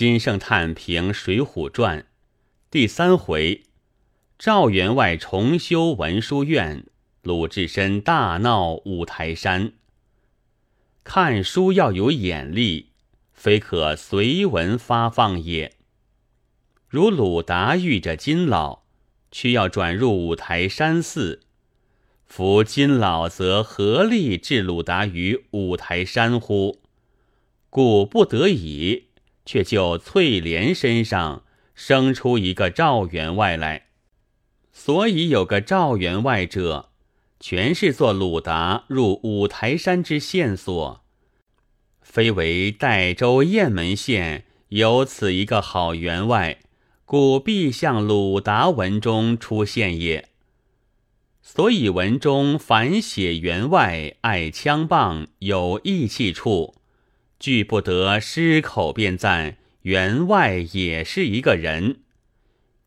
金圣叹评《水浒传》第三回：赵员外重修文殊院，鲁智深大闹五台山。看书要有眼力，非可随文发放也。如鲁达遇着金老，却要转入五台山寺，夫金老则合力置鲁达于五台山乎？故不得已。却就翠莲身上生出一个赵员外来，所以有个赵员外者，全是做鲁达入五台山之线索。非为代州雁门县有此一个好员外，故必向鲁达文中出现也。所以文中凡写员外爱枪棒，有义气处。俱不得失口便赞员外也是一个人。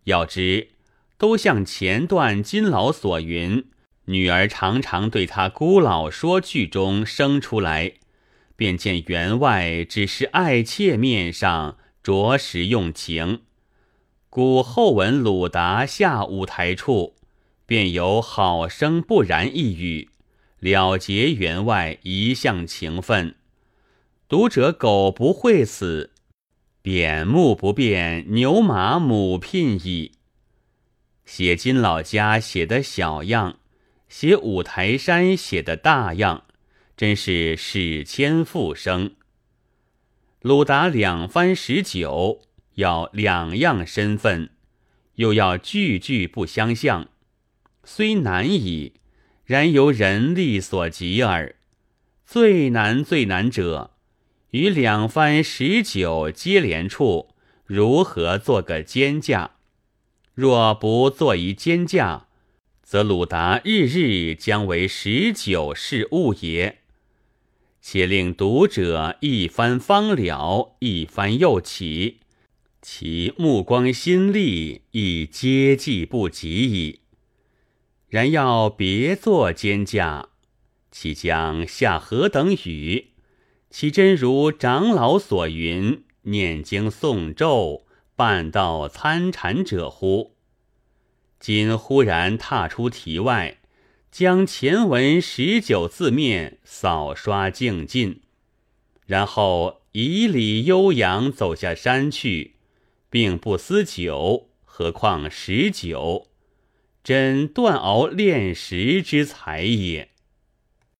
要知都像前段金老所云，女儿常常对他孤老说句中生出来，便见员外只是爱妾面上着实用情。故后文鲁达下舞台处，便有好生不然一语，了结员外一向情分。读者苟不会此，贬目不变牛马母聘矣。写金老家写的小样，写五台山写的大样，真是史迁复生。鲁达两番十九，要两样身份，又要句句不相像，虽难矣，然由人力所及耳。最难最难者。与两番十九接连处，如何做个肩架？若不做一肩架，则鲁达日日将为十九事物也。且令读者一番方了，一番又起，其目光心力亦接济不及矣。然要别作肩架，其将下何等雨？其真如长老所云，念经诵咒、半道参禅者乎？今忽然踏出题外，将前文十九字面扫刷净尽，然后以礼悠扬走下山去，并不思酒，何况十九？真断熬炼石之才也。